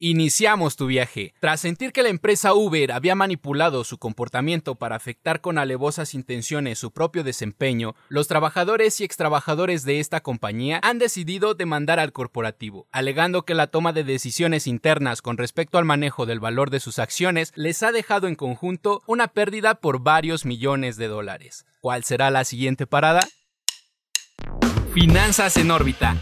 Iniciamos tu viaje. Tras sentir que la empresa Uber había manipulado su comportamiento para afectar con alevosas intenciones su propio desempeño, los trabajadores y extrabajadores de esta compañía han decidido demandar al corporativo, alegando que la toma de decisiones internas con respecto al manejo del valor de sus acciones les ha dejado en conjunto una pérdida por varios millones de dólares. ¿Cuál será la siguiente parada? Finanzas en órbita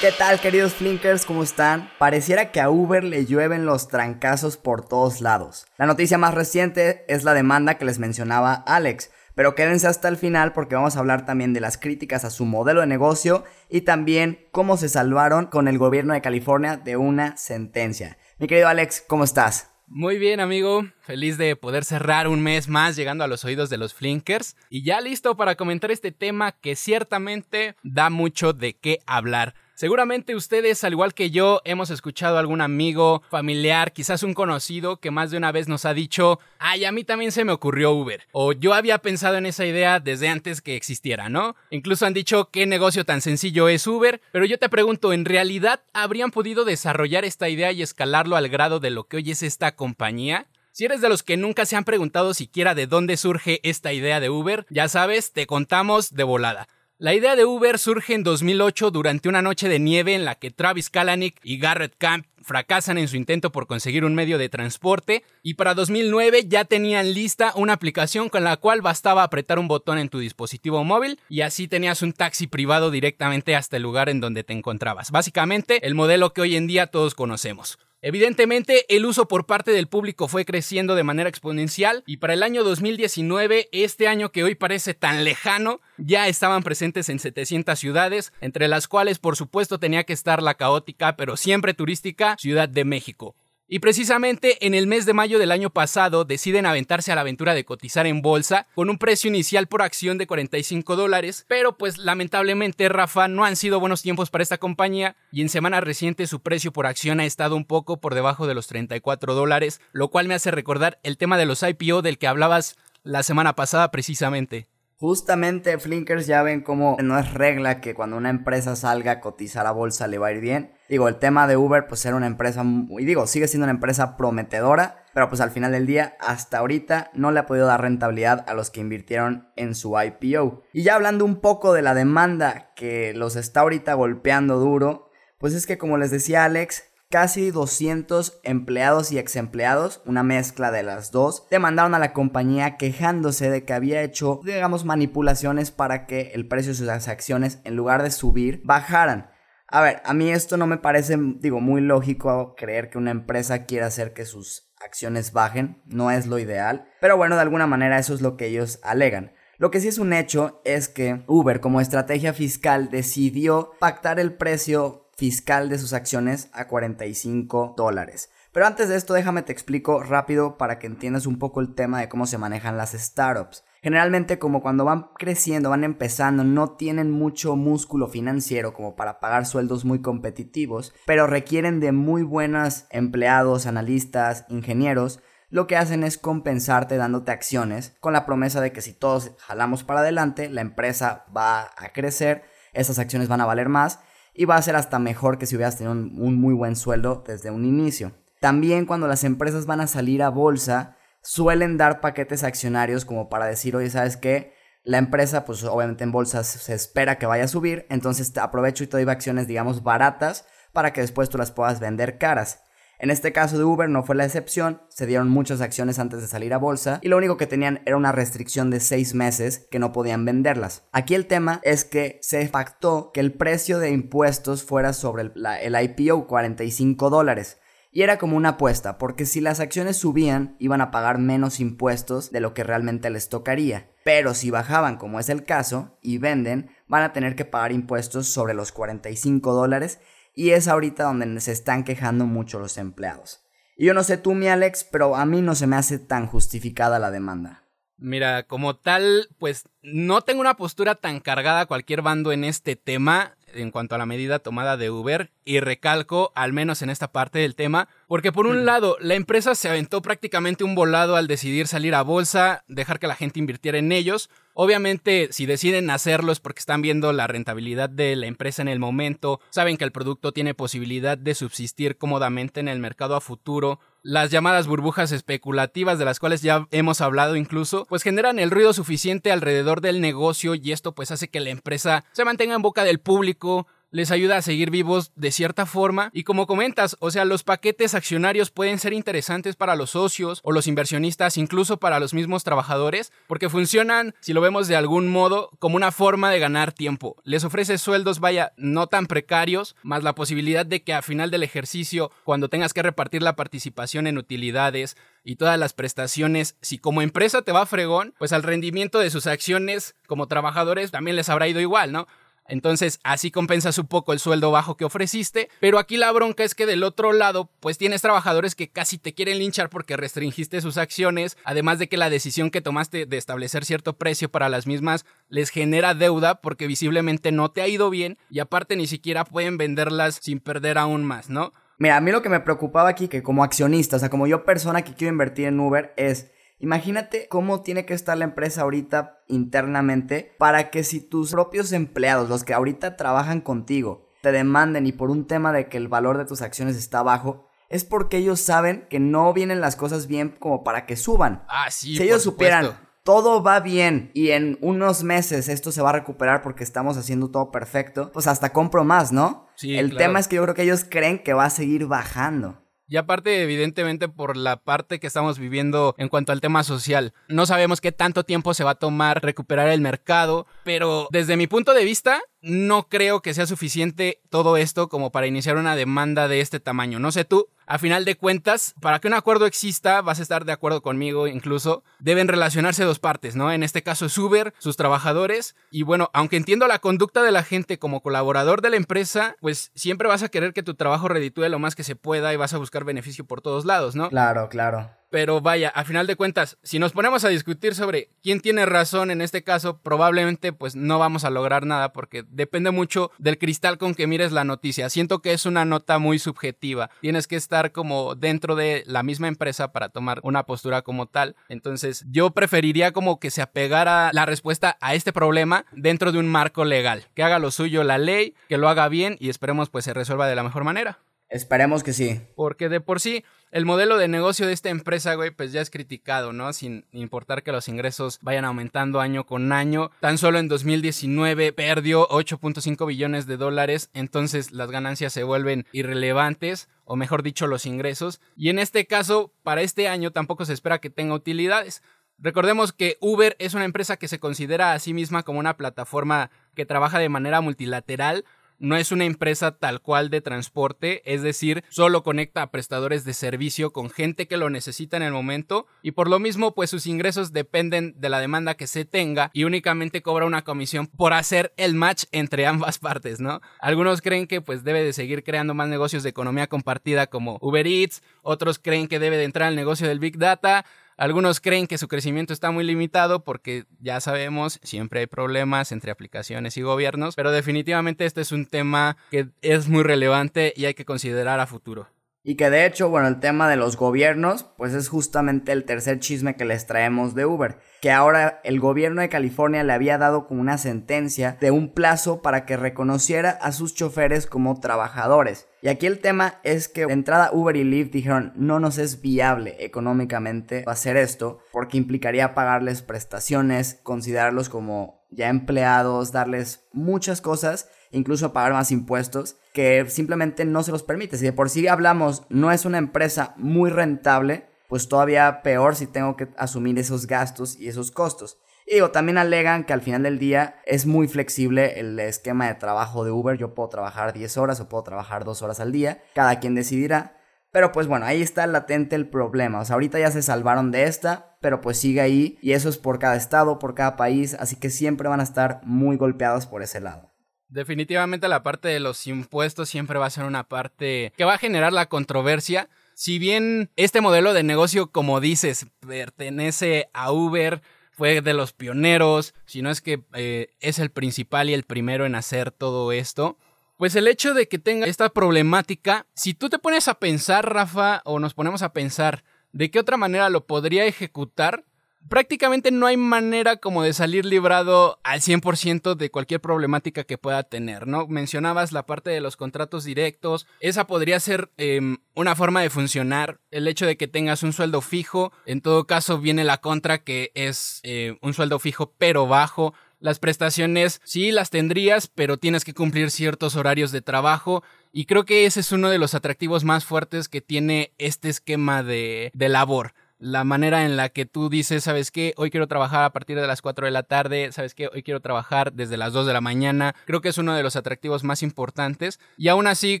¿Qué tal queridos Flinkers? ¿Cómo están? Pareciera que a Uber le llueven los trancazos por todos lados. La noticia más reciente es la demanda que les mencionaba Alex, pero quédense hasta el final porque vamos a hablar también de las críticas a su modelo de negocio y también cómo se salvaron con el gobierno de California de una sentencia. Mi querido Alex, ¿cómo estás? Muy bien, amigo. Feliz de poder cerrar un mes más llegando a los oídos de los Flinkers. Y ya listo para comentar este tema que ciertamente da mucho de qué hablar. Seguramente ustedes, al igual que yo, hemos escuchado a algún amigo, familiar, quizás un conocido que más de una vez nos ha dicho, ay, a mí también se me ocurrió Uber. O yo había pensado en esa idea desde antes que existiera, ¿no? Incluso han dicho qué negocio tan sencillo es Uber, pero yo te pregunto, ¿en realidad habrían podido desarrollar esta idea y escalarlo al grado de lo que hoy es esta compañía? Si eres de los que nunca se han preguntado siquiera de dónde surge esta idea de Uber, ya sabes, te contamos de volada. La idea de Uber surge en 2008 durante una noche de nieve en la que Travis Kalanick y Garrett Camp fracasan en su intento por conseguir un medio de transporte y para 2009 ya tenían lista una aplicación con la cual bastaba apretar un botón en tu dispositivo móvil y así tenías un taxi privado directamente hasta el lugar en donde te encontrabas. Básicamente el modelo que hoy en día todos conocemos. Evidentemente, el uso por parte del público fue creciendo de manera exponencial y para el año 2019, este año que hoy parece tan lejano, ya estaban presentes en 700 ciudades, entre las cuales por supuesto tenía que estar la caótica pero siempre turística Ciudad de México. Y precisamente en el mes de mayo del año pasado deciden aventarse a la aventura de cotizar en bolsa con un precio inicial por acción de 45 dólares, pero pues lamentablemente Rafa no han sido buenos tiempos para esta compañía y en semanas recientes su precio por acción ha estado un poco por debajo de los 34 dólares, lo cual me hace recordar el tema de los IPO del que hablabas la semana pasada precisamente. Justamente Flinkers ya ven cómo no es regla que cuando una empresa salga a cotizar a bolsa le va a ir bien. Digo, el tema de Uber pues era una empresa, y digo, sigue siendo una empresa prometedora, pero pues al final del día hasta ahorita no le ha podido dar rentabilidad a los que invirtieron en su IPO. Y ya hablando un poco de la demanda que los está ahorita golpeando duro, pues es que como les decía Alex, casi 200 empleados y exempleados, una mezcla de las dos, demandaron a la compañía quejándose de que había hecho, digamos, manipulaciones para que el precio de sus acciones, en lugar de subir, bajaran. A ver, a mí esto no me parece, digo, muy lógico creer que una empresa quiera hacer que sus acciones bajen, no es lo ideal, pero bueno, de alguna manera eso es lo que ellos alegan. Lo que sí es un hecho es que Uber como estrategia fiscal decidió pactar el precio fiscal de sus acciones a 45 dólares. Pero antes de esto déjame te explico rápido para que entiendas un poco el tema de cómo se manejan las startups. Generalmente como cuando van creciendo, van empezando, no tienen mucho músculo financiero como para pagar sueldos muy competitivos, pero requieren de muy buenos empleados, analistas, ingenieros, lo que hacen es compensarte dándote acciones con la promesa de que si todos jalamos para adelante, la empresa va a crecer, esas acciones van a valer más y va a ser hasta mejor que si hubieras tenido un, muy buen sueldo desde un inicio. También cuando las empresas van a salir a bolsa, suelen dar paquetes accionarios como para decir, oye, ¿sabes qué? La empresa, pues obviamente en bolsa se espera que vaya a subir, entonces te aprovecho y te doy acciones, digamos, baratas para que después tú las puedas vender caras. En este caso de Uber no fue la excepción, se dieron muchas acciones antes de salir a bolsa y lo único que tenían era una restricción de 6 meses que no podían venderlas. Aquí el tema es que se pactó que el precio de impuestos fuera sobre el, el IPO 45 dólares. Y era como una apuesta, porque si las acciones subían, iban a pagar menos impuestos de lo que realmente les tocaría. Pero si bajaban, como es el caso, y venden, van a tener que pagar impuestos sobre los 45 dólares y es ahorita donde se están quejando mucho los empleados. Y yo no sé tú, mi Alex, pero a mí no se me hace tan justificada la demanda. Mira, como tal, pues no tengo una postura tan cargada a cualquier bando en este tema. En cuanto a la medida tomada de Uber y recalco, al menos en esta parte del tema, porque por un lado, la empresa se aventó prácticamente un volado al decidir salir a bolsa, dejar que la gente invirtiera en ellos. Obviamente, si deciden hacerlo es porque están viendo la rentabilidad de la empresa en el momento, saben que el producto tiene posibilidad de subsistir cómodamente en el mercado a futuro. Las llamadas burbujas especulativas de las cuales ya hemos hablado incluso, pues generan el ruido suficiente alrededor del negocio y esto pues hace que la empresa se mantenga en boca del público, les ayuda a seguir vivos de cierta forma. Y como comentas, o sea, los paquetes accionarios pueden ser interesantes para los socios o los inversionistas, incluso para los mismos trabajadores, porque funcionan, si lo vemos de algún modo, como una forma de ganar tiempo. Les ofrece sueldos, vaya, no tan precarios, más la posibilidad de que a final del ejercicio, cuando tengas que repartir la participación en utilidades y todas las prestaciones, si como empresa te va fregón, pues al rendimiento de sus acciones como trabajadores también les habrá ido igual, ¿no? Entonces, así compensas un poco el sueldo bajo que ofreciste. Pero aquí la bronca es que del otro lado, pues tienes trabajadores que casi te quieren linchar porque restringiste sus acciones. Además de que la decisión que tomaste de establecer cierto precio para las mismas les genera deuda porque visiblemente no te ha ido bien. Y aparte ni siquiera pueden venderlas sin perder aún más, ¿no? Mira, a mí lo que me preocupaba aquí, que como accionista, o sea, como yo persona que quiero invertir en Uber, es Imagínate cómo tiene que estar la empresa ahorita internamente para que si tus propios empleados, los que ahorita trabajan contigo, te demanden y por un tema de que el valor de tus acciones está bajo, es porque ellos saben que no vienen las cosas bien como para que suban. Ah, sí. Si ellos supieran, todo va bien y en unos meses esto se va a recuperar porque estamos haciendo todo perfecto, pues hasta compro más, ¿no? Sí. El tema es que yo creo que ellos creen que va a seguir bajando. Y aparte, evidentemente, por la parte que estamos viviendo en cuanto al tema social. No sabemos qué tanto tiempo se va a tomar recuperar el mercado, pero desde mi punto de vista, no creo que sea suficiente todo esto como para iniciar una demanda de este tamaño. No sé tú, a final de cuentas, para que un acuerdo exista, vas a estar de acuerdo conmigo incluso, deben relacionarse dos partes, ¿no? En este caso es Uber, sus trabajadores, y bueno, aunque entiendo la conducta de la gente como colaborador de la empresa, pues siempre vas a querer que tu trabajo reditúe lo más que se pueda y vas a buscar beneficio por todos lados, ¿no? Claro, claro. Pero vaya, a final de cuentas, si nos ponemos a discutir sobre quién tiene razón en este caso, probablemente pues no vamos a lograr nada porque depende mucho del cristal con que mires la noticia. Siento que es una nota muy subjetiva. Tienes que estar como dentro de la misma empresa para tomar una postura como tal. Entonces, yo preferiría como que se apegara la respuesta a este problema dentro de un marco legal. Que haga lo suyo la ley, que lo haga bien y esperemos pues se resuelva de la mejor manera. Esperemos que sí. Porque de por sí, el modelo de negocio de esta empresa, güey, pues ya es criticado, ¿no? Sin importar que los ingresos vayan aumentando año con año. Tan solo en 2019 perdió 8.5 billones de dólares, entonces las ganancias se vuelven irrelevantes, o mejor dicho, los ingresos. Y en este caso, para este año tampoco se espera que tenga utilidades. Recordemos que Uber es una empresa que se considera a sí misma como una plataforma que trabaja de manera multilateral, no es una empresa tal cual de transporte, es decir, solo conecta a prestadores de servicio con gente que lo necesita en el momento y por lo mismo pues sus ingresos dependen de la demanda que se tenga y únicamente cobra una comisión por hacer el match entre ambas partes, ¿no? Algunos creen que pues debe de seguir creando más negocios de economía compartida como Uber Eats, otros creen que debe de entrar al negocio del Big Data, algunos creen que su crecimiento está muy limitado porque ya sabemos, siempre hay problemas entre aplicaciones y gobiernos, pero definitivamente este es un tema que es muy relevante y hay que considerar a futuro. Y que de hecho, bueno, el tema de los gobiernos, pues es justamente el tercer chisme que les traemos de Uber que ahora el gobierno de California le había dado como una sentencia de un plazo para que reconociera a sus choferes como trabajadores. Y aquí el tema es que de entrada Uber y Lyft dijeron no nos es viable económicamente hacer esto porque implicaría pagarles prestaciones, considerarlos como ya empleados, darles muchas cosas, incluso pagar más impuestos que simplemente no se los permite. Si de por sí hablamos no es una empresa muy rentable, pues todavía peor si tengo que asumir esos gastos y esos costos. Y digo, también alegan que al final del día es muy flexible el esquema de trabajo de Uber. Yo puedo trabajar 10 horas o puedo trabajar 2 horas al día. Cada quien decidirá. Pero pues bueno, ahí está latente el problema. O sea, ahorita ya se salvaron de esta, pero pues sigue ahí. Y eso es por cada estado, por cada país. Así que siempre van a estar muy golpeados por ese lado. Definitivamente la parte de los impuestos siempre va a ser una parte que va a generar la controversia. Si bien este modelo de negocio, como dices, pertenece a Uber, fue de los pioneros, si no es que eh, es el principal y el primero en hacer todo esto, Pues el hecho de que tenga esta problemática, si tú te pones a pensar, Rafa, o nos ponemos a pensar de qué otra manera lo podría ejecutar, prácticamente no hay manera como de salir librado al 100% de cualquier problemática que pueda tener, ¿no? Mencionabas la parte de los contratos directos, esa podría ser em, una forma de funcionar, el hecho de que tengas un sueldo fijo, en todo caso viene la contra que es eh, un sueldo fijo pero bajo, las prestaciones sí las tendrías, pero tienes que cumplir ciertos horarios de trabajo. Y creo que ese es uno de los atractivos más fuertes que tiene este esquema de, de labor la manera en la que tú dices, ¿sabes qué? Hoy quiero trabajar a partir de las 4 de la tarde, ¿sabes qué? Hoy quiero trabajar desde las 2 de la mañana. Creo que es uno de los atractivos más importantes. Y aún así,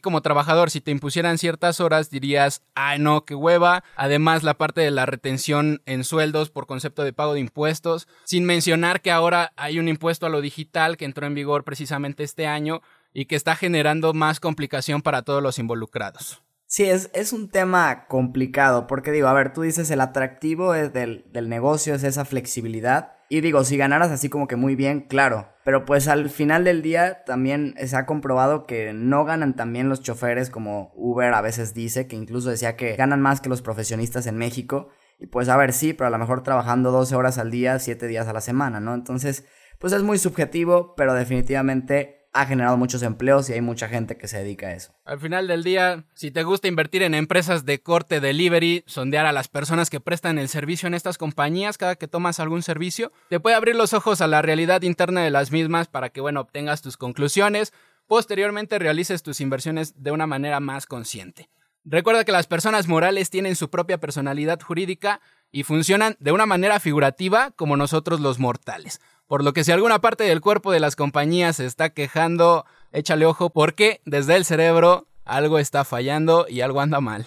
como trabajador, si te impusieran ciertas horas, dirías, ay no, qué hueva. Además, la parte de la retención en sueldos por concepto de pago de impuestos, sin mencionar que ahora hay un impuesto a lo digital que entró en vigor precisamente este año y que está generando más complicación para todos los involucrados. Sí, es, es un tema complicado, porque digo, a ver, tú dices el atractivo es del, del negocio es esa flexibilidad. Y digo, si ganaras así como que muy bien, claro. Pero pues al final del día también se ha comprobado que no ganan tan bien los choferes como Uber a veces dice, que incluso decía que ganan más que los profesionistas en México. Y pues a ver, sí, pero a lo mejor trabajando 12 horas al día, 7 días a la semana, ¿no? Entonces, pues es muy subjetivo, pero definitivamente ha generado muchos empleos y hay mucha gente que se dedica a eso. Al final del día, si te gusta invertir en empresas de corte delivery, sondear a las personas que prestan el servicio en estas compañías cada que tomas algún servicio, te puede abrir los ojos a la realidad interna de las mismas para que, bueno, obtengas tus conclusiones, posteriormente realices tus inversiones de una manera más consciente. Recuerda que las personas morales tienen su propia personalidad jurídica y funcionan de una manera figurativa como nosotros los mortales. Por lo que si alguna parte del cuerpo de las compañías se está quejando, échale ojo porque desde el cerebro algo está fallando y algo anda mal.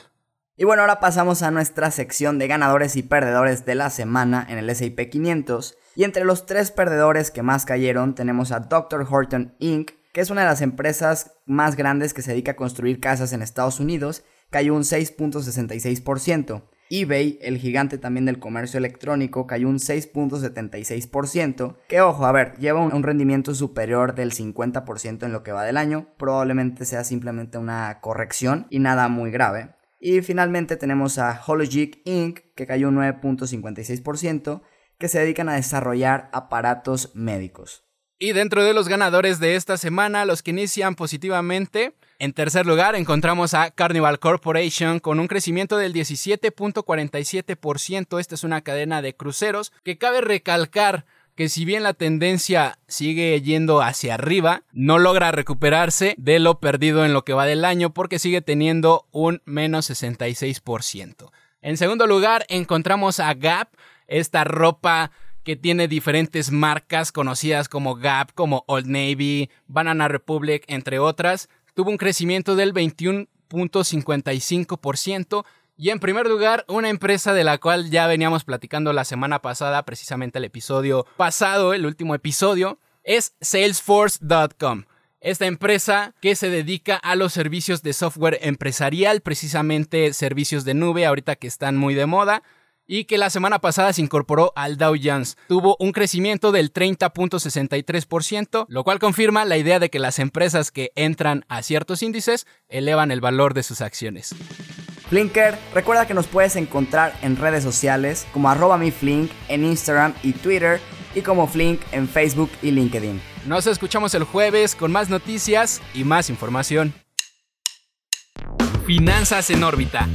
Y bueno, ahora pasamos a nuestra sección de ganadores y perdedores de la semana en el S&P 500. Y entre los tres perdedores que más cayeron tenemos a Dr. Horton Inc., que es una de las empresas más grandes que se dedica a construir casas en Estados Unidos, cayó un 6.66% eBay, el gigante también del comercio electrónico, cayó un 6.76%, que ojo, a ver, lleva un, rendimiento superior del 50% en lo que va del año, probablemente sea simplemente una corrección y nada muy grave. Y finalmente tenemos a Hologic Inc., que cayó un 9.56%, que se dedican a desarrollar aparatos médicos. Y dentro de los ganadores de esta semana, los que inician positivamente, en tercer lugar encontramos a Carnival Corporation con un crecimiento del 17.47%. Esta es una cadena de cruceros que cabe recalcar que si bien la tendencia sigue yendo hacia arriba, no logra recuperarse de lo perdido en lo que va del año porque sigue teniendo un menos 66%. En segundo lugar encontramos a Gap, esta ropa que tiene diferentes marcas conocidas como Gap, como Old Navy, Banana Republic, entre otras, tuvo un crecimiento del 21.55%. Y en primer lugar, una empresa de la cual ya veníamos platicando la semana pasada, precisamente el episodio pasado, el último episodio, es Salesforce.com. Esta empresa que se dedica a los servicios de software empresarial, precisamente servicios de nube, ahorita que están muy de moda y que la semana pasada se incorporó al Dow Jones. Tuvo un crecimiento del 30.63%, lo cual confirma la idea de que las empresas que entran a ciertos índices elevan el valor de sus acciones. Flinker, recuerda que nos puedes encontrar en redes sociales como arroba mi Flink en Instagram y Twitter y como Flink en Facebook y LinkedIn. Nos escuchamos el jueves con más noticias y más información. Finanzas en órbita